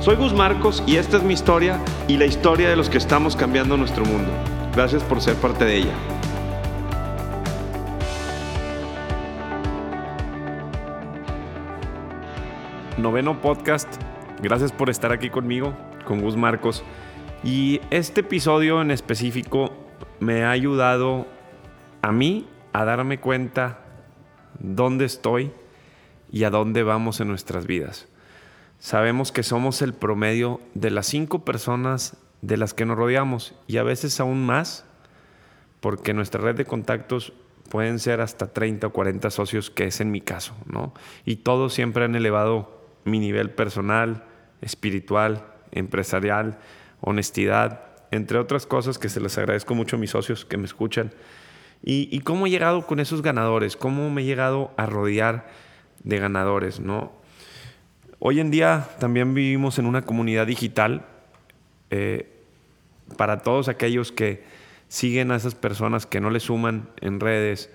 Soy Gus Marcos y esta es mi historia y la historia de los que estamos cambiando nuestro mundo. Gracias por ser parte de ella. Noveno podcast. Gracias por estar aquí conmigo, con Gus Marcos. Y este episodio en específico me ha ayudado a mí a darme cuenta dónde estoy y a dónde vamos en nuestras vidas. Sabemos que somos el promedio de las cinco personas de las que nos rodeamos y a veces aún más, porque nuestra red de contactos pueden ser hasta 30 o 40 socios, que es en mi caso, ¿no? Y todos siempre han elevado mi nivel personal, espiritual, empresarial, honestidad, entre otras cosas que se les agradezco mucho a mis socios que me escuchan. Y, y cómo he llegado con esos ganadores, cómo me he llegado a rodear de ganadores, ¿no? Hoy en día también vivimos en una comunidad digital eh, para todos aquellos que siguen a esas personas que no le suman en redes.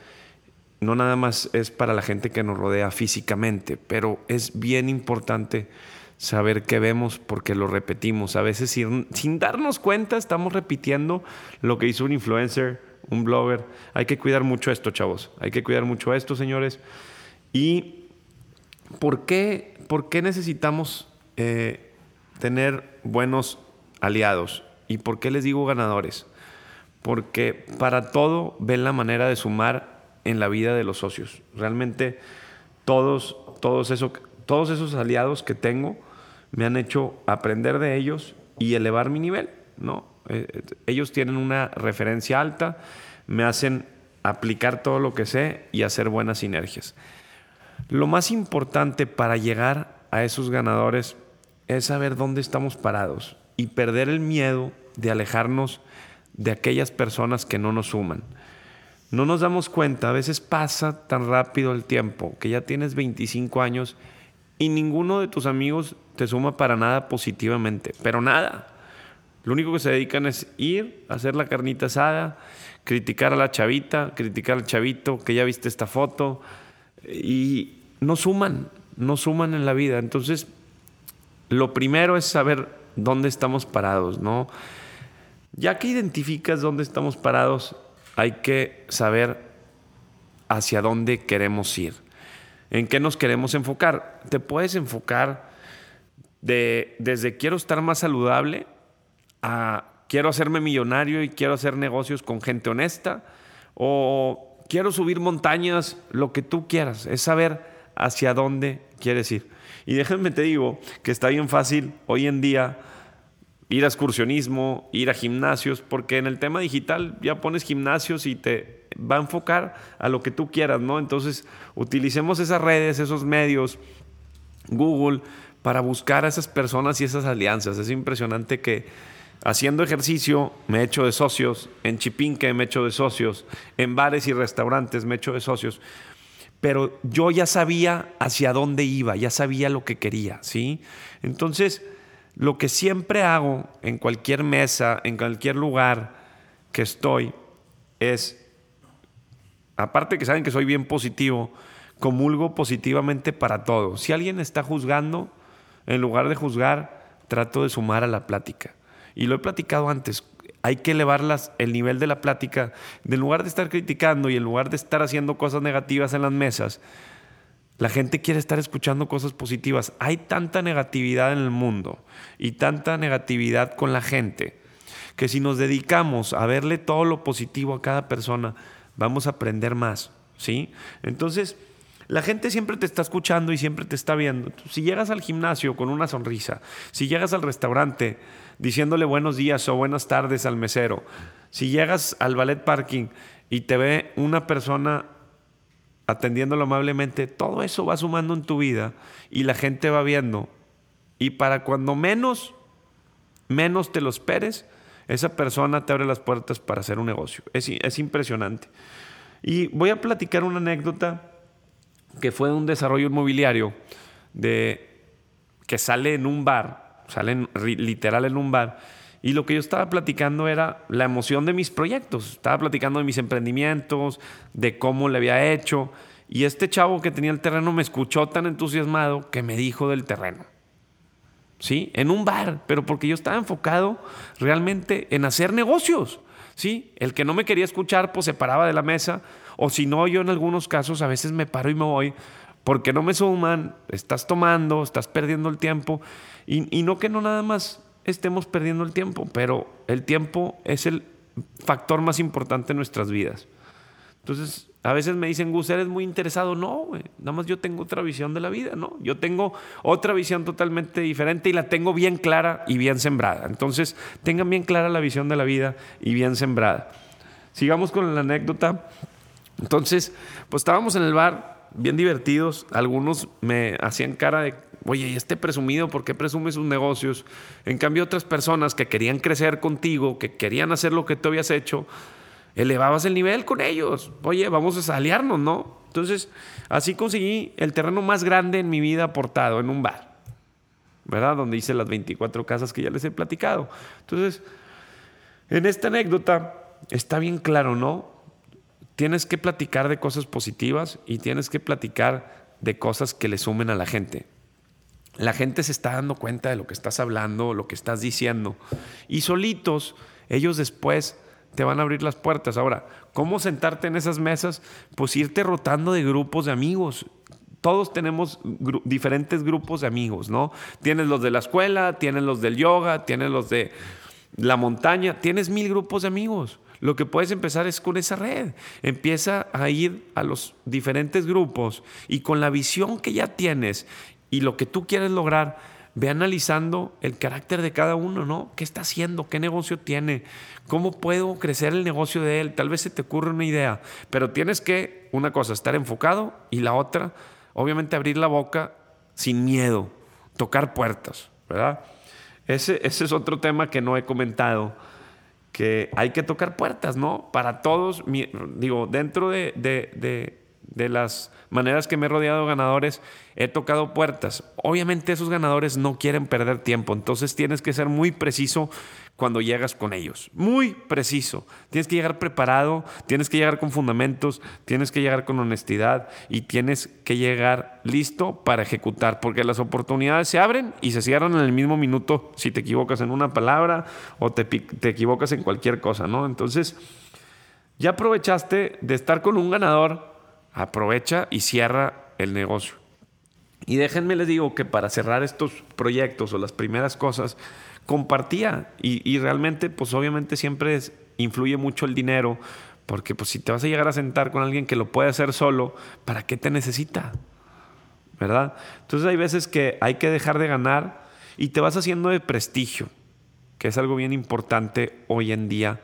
No nada más es para la gente que nos rodea físicamente, pero es bien importante saber qué vemos porque lo repetimos. A veces sin, sin darnos cuenta estamos repitiendo lo que hizo un influencer, un blogger. Hay que cuidar mucho esto, chavos. Hay que cuidar mucho esto, señores. Y ¿por qué, por qué necesitamos eh, tener buenos aliados? ¿Y por qué les digo ganadores? Porque para todo ven la manera de sumar en la vida de los socios. Realmente todos, todos, todos esos aliados que tengo me han hecho aprender de ellos y elevar mi nivel. ¿no? Eh, eh, ellos tienen una referencia alta, me hacen aplicar todo lo que sé y hacer buenas sinergias. Lo más importante para llegar a esos ganadores es saber dónde estamos parados y perder el miedo de alejarnos de aquellas personas que no nos suman. No nos damos cuenta, a veces pasa tan rápido el tiempo que ya tienes 25 años y ninguno de tus amigos te suma para nada positivamente, pero nada. Lo único que se dedican es ir, a hacer la carnita asada, criticar a la chavita, criticar al chavito que ya viste esta foto, y no suman, no suman en la vida. Entonces, lo primero es saber dónde estamos parados, ¿no? Ya que identificas dónde estamos parados, hay que saber hacia dónde queremos ir, en qué nos queremos enfocar. Te puedes enfocar de, desde quiero estar más saludable a quiero hacerme millonario y quiero hacer negocios con gente honesta o quiero subir montañas, lo que tú quieras, es saber hacia dónde quieres ir. Y déjenme te digo que está bien fácil hoy en día ir a excursionismo, ir a gimnasios, porque en el tema digital ya pones gimnasios y te va a enfocar a lo que tú quieras, ¿no? Entonces, utilicemos esas redes, esos medios, Google, para buscar a esas personas y esas alianzas. Es impresionante que Haciendo ejercicio me he hecho de socios, en Chipinque me he hecho de socios, en bares y restaurantes me he hecho de socios, pero yo ya sabía hacia dónde iba, ya sabía lo que quería, ¿sí? Entonces, lo que siempre hago en cualquier mesa, en cualquier lugar que estoy, es, aparte que saben que soy bien positivo, comulgo positivamente para todo. Si alguien está juzgando, en lugar de juzgar, trato de sumar a la plática. Y lo he platicado antes, hay que elevar el nivel de la plática. En lugar de estar criticando y en lugar de estar haciendo cosas negativas en las mesas, la gente quiere estar escuchando cosas positivas. Hay tanta negatividad en el mundo y tanta negatividad con la gente que si nos dedicamos a verle todo lo positivo a cada persona, vamos a aprender más, ¿sí? Entonces, la gente siempre te está escuchando y siempre te está viendo. Si llegas al gimnasio con una sonrisa, si llegas al restaurante diciéndole buenos días o buenas tardes al mesero, si llegas al ballet parking y te ve una persona atendiéndolo amablemente, todo eso va sumando en tu vida y la gente va viendo. Y para cuando menos, menos te lo esperes, esa persona te abre las puertas para hacer un negocio. Es, es impresionante. Y voy a platicar una anécdota que fue de un desarrollo inmobiliario de, que sale en un bar, sale literal en un bar. Y lo que yo estaba platicando era la emoción de mis proyectos. Estaba platicando de mis emprendimientos, de cómo le había hecho. Y este chavo que tenía el terreno me escuchó tan entusiasmado que me dijo del terreno. ¿Sí? En un bar, pero porque yo estaba enfocado realmente en hacer negocios. ¿Sí? El que no me quería escuchar, pues se paraba de la mesa. O si no, yo en algunos casos a veces me paro y me voy porque no me suman, estás tomando, estás perdiendo el tiempo. Y, no que no nada más estemos perdiendo el tiempo, pero el tiempo es el factor más importante en nuestras vidas. Entonces, a veces me dicen, Gus, eres muy interesado. No, nada más yo tengo otra visión de la vida, ¿no? Yo tengo otra visión totalmente diferente y la tengo bien clara y bien sembrada. Entonces, tengan bien clara la visión de la vida y bien sembrada. Sigamos con la anécdota. Entonces, pues estábamos en el bar, bien divertidos. Algunos me hacían cara de, oye, ¿y este presumido por qué presume sus negocios? En cambio, otras personas que querían crecer contigo, que querían hacer lo que tú habías hecho, elevabas el nivel con ellos. Oye, vamos a aliarnos, ¿no? Entonces, así conseguí el terreno más grande en mi vida aportado en un bar, ¿verdad? Donde hice las 24 casas que ya les he platicado. Entonces, en esta anécdota está bien claro, ¿no? Tienes que platicar de cosas positivas y tienes que platicar de cosas que le sumen a la gente. La gente se está dando cuenta de lo que estás hablando, lo que estás diciendo. Y solitos, ellos después te van a abrir las puertas. Ahora, ¿cómo sentarte en esas mesas? Pues irte rotando de grupos de amigos. Todos tenemos diferentes grupos de amigos, ¿no? Tienes los de la escuela, tienes los del yoga, tienes los de la montaña, tienes mil grupos de amigos. Lo que puedes empezar es con esa red. Empieza a ir a los diferentes grupos y con la visión que ya tienes y lo que tú quieres lograr, ve analizando el carácter de cada uno, ¿no? ¿Qué está haciendo? ¿Qué negocio tiene? ¿Cómo puedo crecer el negocio de él? Tal vez se te ocurre una idea, pero tienes que, una cosa, estar enfocado y la otra, obviamente abrir la boca sin miedo, tocar puertas, ¿verdad? Ese, ese es otro tema que no he comentado, que hay que tocar puertas, ¿no? Para todos, digo, dentro de, de, de las maneras que me he rodeado de ganadores, he tocado puertas. Obviamente esos ganadores no quieren perder tiempo, entonces tienes que ser muy preciso cuando llegas con ellos. Muy preciso. Tienes que llegar preparado, tienes que llegar con fundamentos, tienes que llegar con honestidad y tienes que llegar listo para ejecutar, porque las oportunidades se abren y se cierran en el mismo minuto si te equivocas en una palabra o te, te equivocas en cualquier cosa, ¿no? Entonces, ya aprovechaste de estar con un ganador, aprovecha y cierra el negocio. Y déjenme les digo que para cerrar estos proyectos o las primeras cosas, compartía y, realmente pues obviamente siempre influye mucho el dinero porque pues si te vas a llegar a sentar con alguien que lo puede hacer solo, ¿para qué te necesita? ¿Verdad? Entonces hay veces que hay que dejar de ganar y te vas haciendo de prestigio, que es algo bien importante hoy en día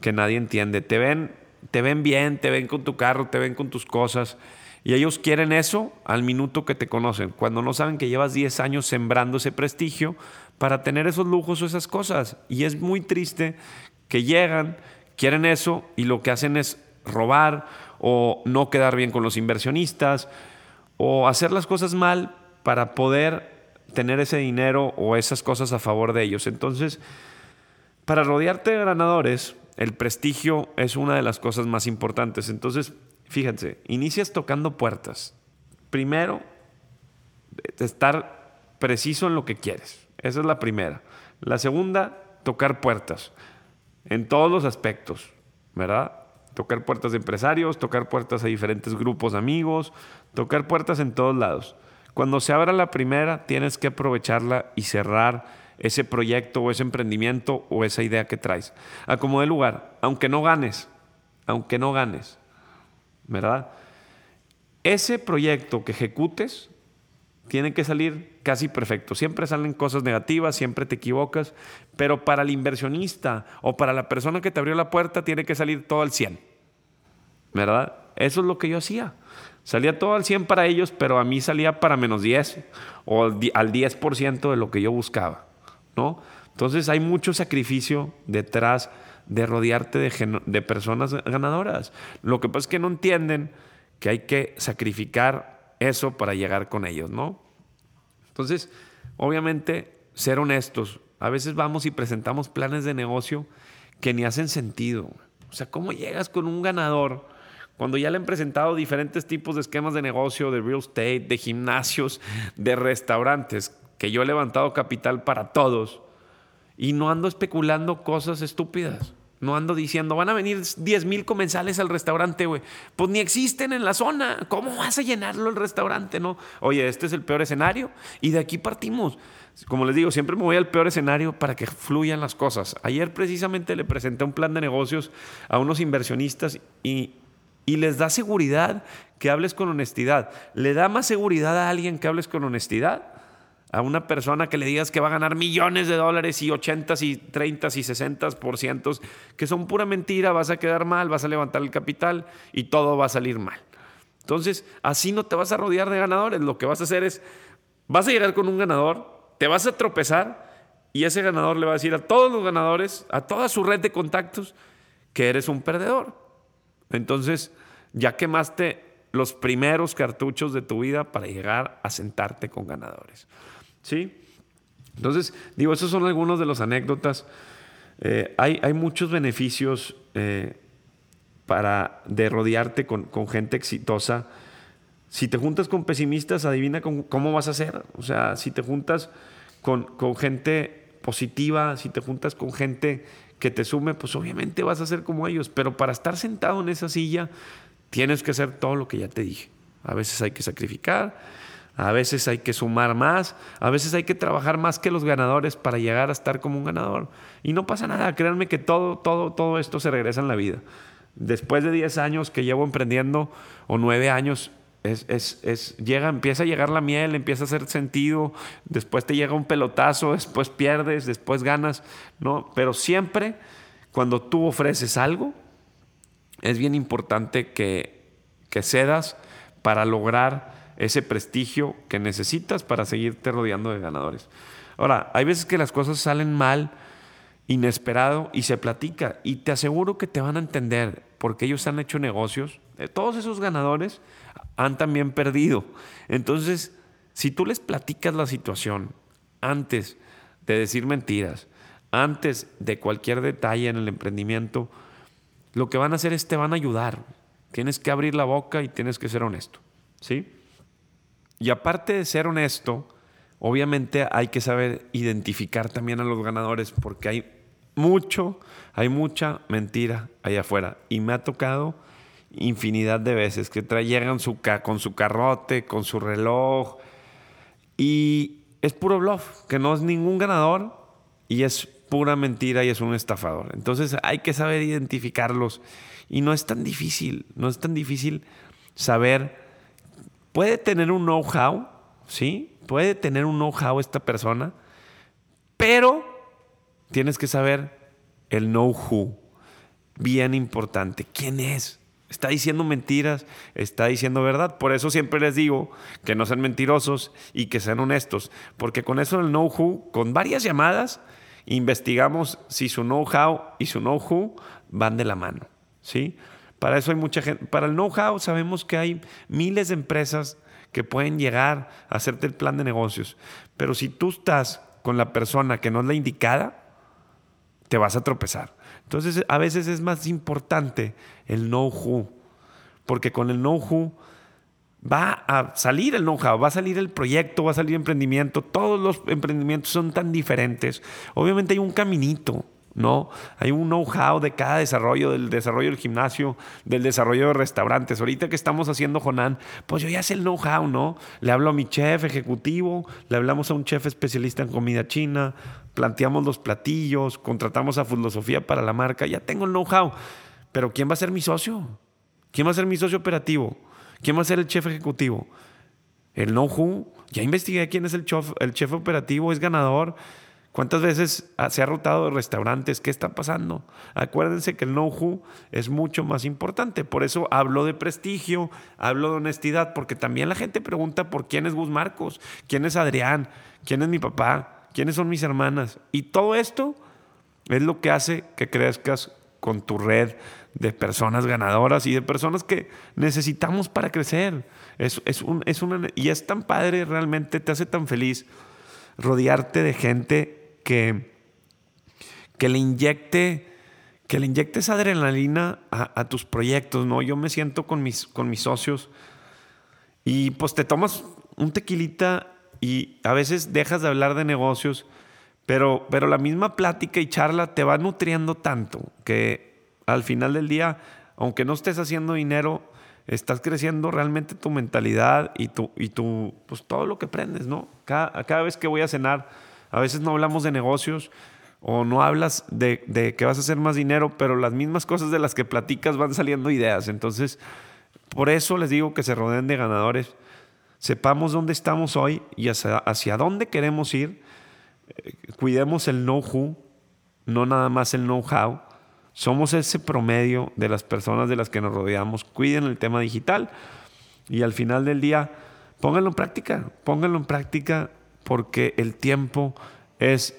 que nadie entiende. Te ven, te ven bien, te ven con tu carro, te ven con tus cosas y ellos quieren eso al minuto que te conocen, cuando no saben que llevas 10 años sembrando ese prestigio para tener esos lujos o esas cosas. Y es muy triste que llegan, quieren eso y lo que hacen es robar o no quedar bien con los inversionistas o hacer las cosas mal para poder tener ese dinero o esas cosas a favor de ellos. Entonces, para rodearte de ganadores, el prestigio es una de las cosas más importantes. Entonces, Fíjense, inicias tocando puertas. Primero, estar preciso en lo que quieres. Esa es la primera. La segunda, tocar puertas. En todos los aspectos, ¿verdad? Tocar puertas de empresarios, tocar puertas a diferentes grupos amigos, tocar puertas en todos lados. Cuando se abra la primera, tienes que aprovecharla y cerrar ese proyecto o ese emprendimiento o esa idea que traes. A como de lugar, aunque no ganes, aunque no ganes, ¿verdad? Ese proyecto que ejecutes tiene que salir casi perfecto. Siempre salen cosas negativas, siempre te equivocas, pero para el inversionista o para la persona que te abrió la puerta tiene que salir todo al 100. ¿Verdad? Eso es lo que yo hacía. Salía todo al 100 para ellos, pero a mí salía para menos 10 o al 10% de lo que yo buscaba, ¿no? Entonces hay mucho sacrificio detrás de rodearte de, de personas ganadoras. Lo que pasa es que no entienden que hay que sacrificar eso para llegar con ellos, ¿no? Entonces, obviamente, ser honestos. A veces vamos y presentamos planes de negocio que ni hacen sentido. O sea, ¿cómo llegas con un ganador cuando ya le han presentado diferentes tipos de esquemas de negocio, de real estate, de gimnasios, de restaurantes, que yo he levantado capital para todos y no ando especulando cosas estúpidas? No ando diciendo, van a venir 10 mil comensales al restaurante, güey. Pues ni existen en la zona. ¿Cómo vas a llenarlo el restaurante, no? Oye, este es el peor escenario y de aquí partimos. Como les digo, siempre me voy al peor escenario para que fluyan las cosas. Ayer precisamente le presenté un plan de negocios a unos inversionistas y, y les da seguridad que hables con honestidad. ¿Le da más seguridad a alguien que hables con honestidad? A una persona que le digas que va a ganar millones de dólares y 80 y 30 y 60 por cientos, que son pura mentira, vas a quedar mal, vas a levantar el capital y todo va a salir mal. Entonces, así no te vas a rodear de ganadores. Lo que vas a hacer es, vas a llegar con un ganador, te vas a tropezar y ese ganador le va a decir a todos los ganadores, a toda su red de contactos, que eres un perdedor. Entonces, ya quemaste los primeros cartuchos de tu vida para llegar a sentarte con ganadores. ¿Sí? Entonces, digo, esos son algunos de las anécdotas. Eh, hay, hay, muchos beneficios eh, para de rodearte con, gente exitosa. Si te juntas con pesimistas, adivina cómo, vas a hacer. O sea, si te juntas con, con, gente positiva, si te juntas con gente que te sume, pues obviamente vas a ser como ellos. Pero para estar sentado en esa silla, tienes que hacer todo lo que ya te dije. A veces hay que sacrificar, a veces hay que sumar más, a veces hay que trabajar más que los ganadores para llegar a estar como un ganador. Y no pasa nada, créanme que todo, todo, todo esto se regresa en la vida. Después de 10 años que llevo emprendiendo, o 9 años, es, es, es, llega, empieza a llegar la miel, empieza a hacer sentido, después te llega un pelotazo, después pierdes, después ganas, ¿no? Pero siempre cuando tú ofreces algo, es bien importante que, que cedas para lograr ese prestigio que necesitas para seguirte rodeando de ganadores. Ahora, hay veces que las cosas salen mal, inesperado, y se platica, y te aseguro que te van a entender, porque ellos han hecho negocios, eh, todos esos ganadores han también perdido. Entonces, si tú les platicas la situación antes de decir mentiras, antes de cualquier detalle en el emprendimiento, lo que van a hacer es te van a ayudar. Tienes que abrir la boca y tienes que ser honesto. ¿Sí? Y aparte de ser honesto, obviamente hay que saber identificar también a los ganadores porque hay mucho, hay mucha mentira allá afuera. Y me ha tocado infinidad de veces que llegan su, con su carrote, con su reloj. Y es puro bluff, que no es ningún ganador y es pura mentira y es un estafador. Entonces hay que saber identificarlos. Y no es tan difícil, no es tan difícil saber Puede tener un know-how, ¿sí? Puede tener un know-how esta persona, pero tienes que saber el know-who. Bien importante. ¿Quién es? Está diciendo mentiras, está diciendo verdad. Por eso siempre les digo que no sean mentirosos y que sean honestos. Porque con eso el know-who, con varias llamadas, investigamos si su know-how y su know-who van de la mano. ¿sí? Para eso hay mucha gente. Para el know-how sabemos que hay miles de empresas que pueden llegar a hacerte el plan de negocios. Pero si tú estás con la persona que no es la indicada, te vas a tropezar. Entonces, a veces es más importante el know-how, porque con el know-how va a salir el know-how, va a salir el proyecto, va a salir el emprendimiento. Todos los emprendimientos son tan diferentes. Obviamente hay un caminito. ¿No? Hay un know-how de cada desarrollo, del desarrollo del gimnasio, del desarrollo de restaurantes. Ahorita que estamos haciendo Jonan, pues yo ya sé el know-how, ¿no? Le hablo a mi chef ejecutivo, le hablamos a un chef especialista en comida china, planteamos los platillos, contratamos a Filosofía para la marca, ya tengo el know-how. Pero ¿quién va a ser mi socio? ¿Quién va a ser mi socio operativo? ¿Quién va a ser el chef ejecutivo? El know-how, ya investigué quién es el chef, el chef operativo, es ganador ¿Cuántas veces se ha rotado de restaurantes? ¿Qué está pasando? Acuérdense que el know-how es mucho más importante. Por eso hablo de prestigio, hablo de honestidad, porque también la gente pregunta por quién es Gus Marcos, quién es Adrián, quién es mi papá, quiénes son mis hermanas. Y todo esto es lo que hace que crezcas con tu red de personas ganadoras y de personas que necesitamos para crecer. Es, es, un, es una, y es tan padre realmente, te hace tan feliz rodearte de gente que, que le inyecte que le inyectes adrenalina a, tus proyectos, ¿no? Yo me siento con mis, con mis socios y pues te tomas un tequilita y a veces dejas de hablar de negocios, pero, pero la misma plática y charla te va nutriendo tanto que al final del día, aunque no estés haciendo dinero, estás creciendo realmente tu mentalidad y tu, y tu pues todo lo que aprendes, ¿no? Cada, cada vez que voy a cenar, a veces no hablamos de negocios o no hablas de, de, que vas a hacer más dinero, pero las mismas cosas de las que platicas van saliendo ideas. Entonces, por eso les digo que se rodeen de ganadores. Sepamos dónde estamos hoy y hacia, dónde queremos ir. Eh, cuidemos el know-who, no nada más el know-how. Somos ese promedio de las personas de las que nos rodeamos. Cuiden el tema digital y al final del día pónganlo en práctica, pónganlo en práctica porque el tiempo es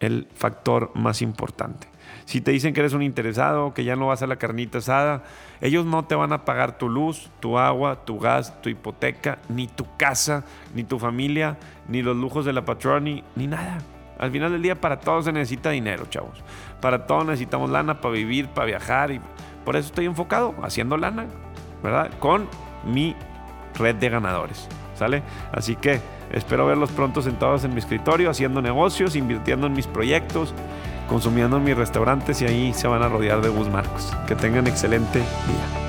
el factor más importante. Si te dicen que eres un interesado, que ya no vas a la carnita asada, ellos no te van a pagar tu luz, tu agua, tu gas, tu hipoteca, ni tu casa, ni tu familia, ni los lujos de la patroni, ni nada. Al final del día para todos se necesita dinero, chavos. Para todos necesitamos lana para vivir, para viajar y por eso estoy enfocado haciendo lana, ¿verdad? Con mi red de ganadores, Así que espero verlos pronto sentados en mi escritorio haciendo negocios, invirtiendo en mis proyectos, consumiendo en mis restaurantes y ahí se van a rodear de Gus Marcos. Que tengan excelente día.